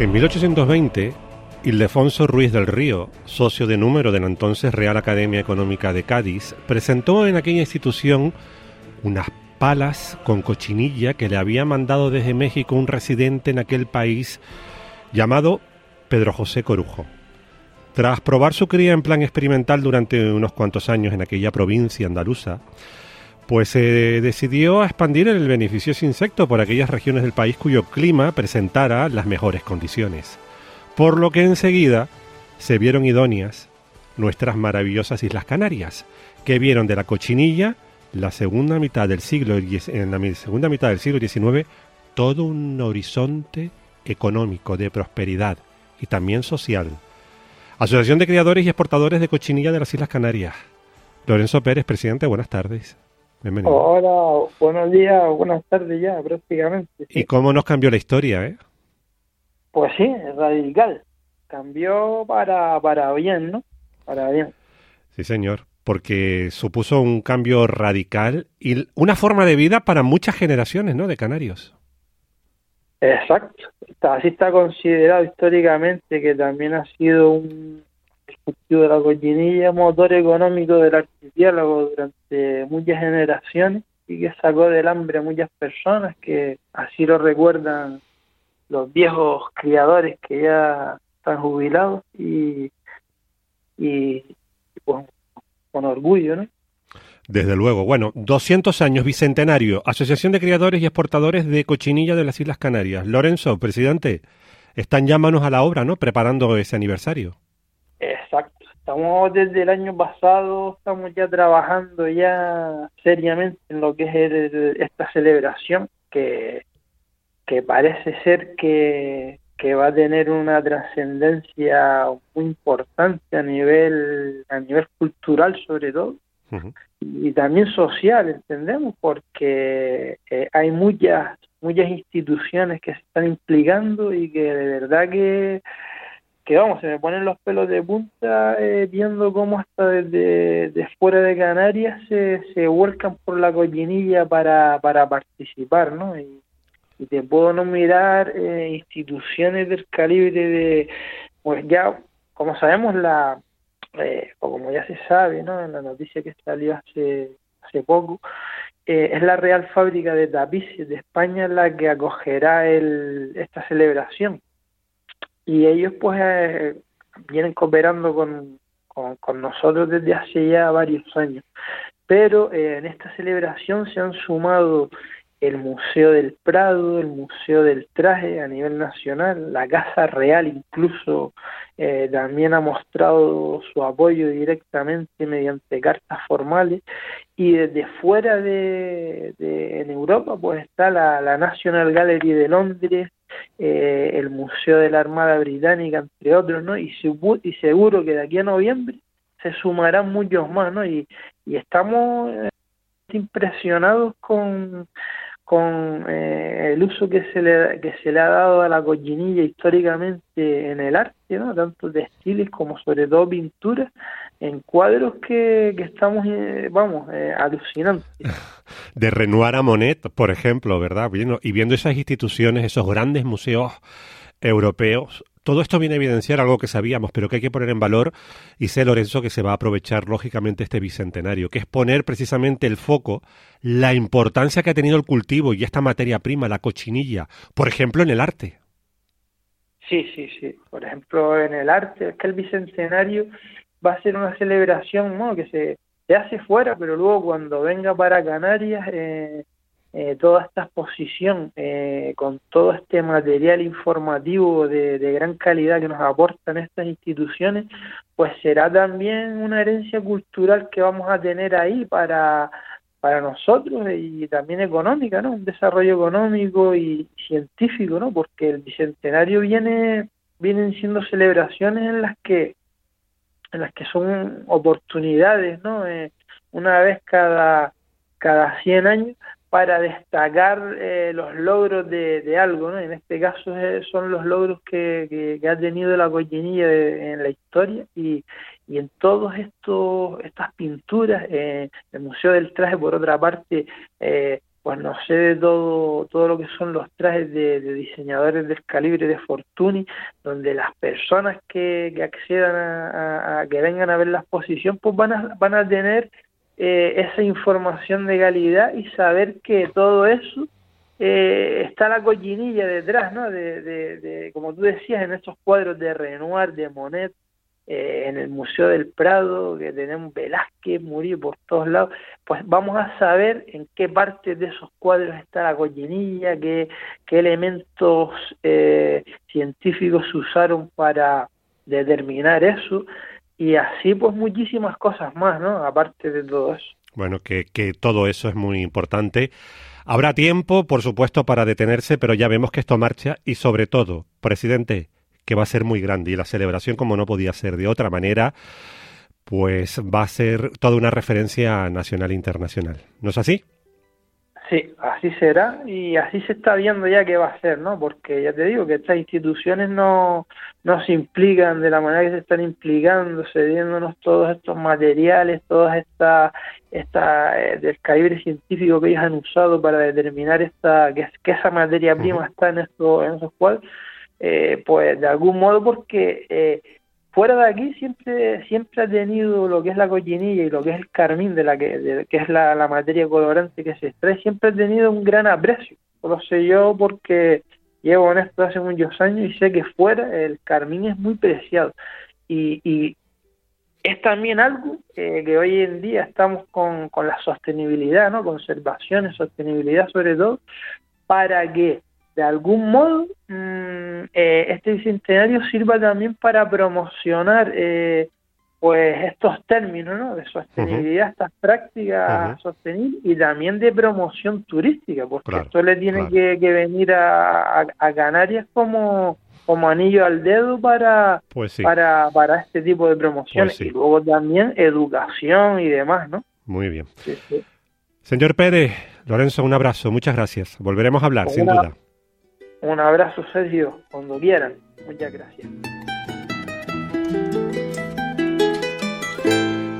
En 1820, Ildefonso Ruiz del Río, socio de número de la entonces Real Academia Económica de Cádiz, presentó en aquella institución unas palas con cochinilla que le había mandado desde México un residente en aquel país llamado Pedro José Corujo. Tras probar su cría en plan experimental durante unos cuantos años en aquella provincia andaluza, pues se decidió a expandir el beneficioso insecto por aquellas regiones del país cuyo clima presentara las mejores condiciones. Por lo que enseguida se vieron idóneas nuestras maravillosas Islas Canarias, que vieron de la cochinilla la segunda mitad del siglo en la segunda mitad del siglo XIX todo un horizonte económico de prosperidad y también social. Asociación de Criadores y Exportadores de Cochinilla de las Islas Canarias. Lorenzo Pérez, presidente, buenas tardes. Bienvenido. Hola, buenos días, buenas tardes ya, prácticamente. ¿Y cómo nos cambió la historia, eh? Pues sí, radical. Cambió para, para bien, ¿no? Para bien. Sí, señor, porque supuso un cambio radical y una forma de vida para muchas generaciones, ¿no? De canarios. Exacto. así está considerado históricamente que también ha sido un de la cochinilla, motor económico del archipiélago durante muchas generaciones y que sacó del hambre a muchas personas que así lo recuerdan los viejos criadores que ya están jubilados y, y con orgullo, ¿no? Desde luego. Bueno, 200 años, bicentenario, Asociación de Criadores y Exportadores de Cochinilla de las Islas Canarias. Lorenzo, presidente, están ya manos a la obra, ¿no? Preparando ese aniversario. Exacto. Estamos desde el año pasado, estamos ya trabajando ya seriamente en lo que es esta celebración que, que parece ser que, que va a tener una trascendencia muy importante a nivel a nivel cultural sobre todo y también social entendemos porque eh, hay muchas muchas instituciones que se están implicando y que de verdad que que vamos, se me ponen los pelos de punta eh, viendo cómo hasta desde fuera de Canarias se, se vuelcan por la collinilla para, para participar, ¿no? Y, te puedo nombrar eh, instituciones del calibre de, pues ya, como sabemos, la eh, o como ya se sabe, ¿no? En la noticia que salió hace, hace poco, es la Real Fábrica de Tapices de España la que acogerá el, esta celebración y ellos pues eh, vienen cooperando con, con, nosotros desde hace ya varios años. Pero eh, en esta celebración se han sumado el Museo del Prado, el Museo del Traje a nivel nacional, la Casa Real incluso eh, también ha mostrado su apoyo directamente mediante cartas formales y desde fuera de, en Europa pues está la National Gallery de Londres, eh, el Museo de la Armada Británica, entre otros, ¿no? Y, y seguro que de aquí a noviembre se sumarán muchos más, ¿no? Y, estamos eh, impresionados con, con eh, el uso que se, le, que se le ha dado a la cochinilla históricamente en el arte, ¿no? tanto textiles como sobre todo pinturas, en cuadros que, que estamos, eh, vamos, eh, alucinantes. De Renoir a Monet, por ejemplo, ¿verdad? Y viendo esas instituciones, esos grandes museos europeos, todo esto viene a evidenciar algo que sabíamos, pero que hay que poner en valor, y sé, Lorenzo, que se va a aprovechar lógicamente este bicentenario, que es poner precisamente el foco, la importancia que ha tenido el cultivo y esta materia prima, la cochinilla, por ejemplo, en el arte. Sí, sí, sí. Por ejemplo, en el arte, es que el bicentenario va a ser una celebración ¿no? que se, hace fuera, pero luego cuando venga para Canarias, eh, eh, toda esta exposición eh, con todo este material informativo de, gran calidad que nos aportan estas instituciones, pues será también una herencia cultural que vamos a tener ahí para, para nosotros y también económica, ¿no? Un desarrollo económico y científico, ¿no? Porque el bicentenario viene vienen siendo celebraciones en las que en las que son oportunidades, ¿no? Eh, una vez cada cada 100 años para destacar eh, los logros de, algo, ¿no? En este caso eh, son los logros que, que, ha tenido la cochinilla en la historia y, y en todos estos estas pinturas, eh, el Museo del Traje, por otra parte, pues no sé de todo, todo lo que son los trajes de, diseñadores del calibre de Fortuny, donde las personas que, accedan a, que vengan a ver la exposición, pues van a, van a tener eh, esa información de calidad y saber que todo eso eh, está la cochinilla detrás, ¿no? De, de, como tú decías, en estos cuadros de Renoir, de Monet, eh, en el Museo del Prado, que tenemos Velázquez, Murillo por todos lados, pues vamos a saber en qué parte de esos cuadros está la cochinilla, qué, qué elementos eh, científicos se usaron para determinar eso, y así pues muchísimas cosas más, ¿no? Aparte de todo eso. Bueno, que, que todo eso es muy importante. Habrá tiempo, por supuesto, para detenerse, pero ya vemos que esto marcha y sobre todo, presidente, que va a ser muy grande y la celebración, como no podía ser de otra manera, pues va a ser toda una referencia nacional e internacional. ¿No es así? Sí, así será y así se está viendo ya qué va a ser, ¿no? Porque ya te digo que estas instituciones no, no se implican de la manera que se están implicando, cediéndonos todos estos materiales, todas estas, esta, eh, del calibre científico que ellos han usado para determinar esta que, que esa materia prima está en, esto, en esos cuadros eh, pues de algún modo porque eh, fuera de aquí siempre siempre ha tenido lo que es la cochinilla y lo que es el carmín de la que, que es la, materia colorante que se extrae siempre ha tenido un gran aprecio lo sé yo porque llevo en esto hace muchos años y sé que fuera el carmín es muy preciado y, y es también algo eh, que hoy en día estamos con, con la sostenibilidad, ¿no? Conservación y sostenibilidad sobre todo, para que de algún modo mm, eh, este bicentenario sirva también para promocionar eh, pues estos términos ¿no? de sostenibilidad, estas prácticas sostenibles y también de promoción turística, porque esto le tiene que, venir a, Canarias como como anillo al dedo para, pues para, para este tipo de promociones pues y luego también educación y demás, ¿no? Muy bien. Señor Pérez, Lorenzo, un abrazo, muchas gracias. Volveremos a hablar, sin duda. Un abrazo, Sergio, cuando quieran. Muchas gracias.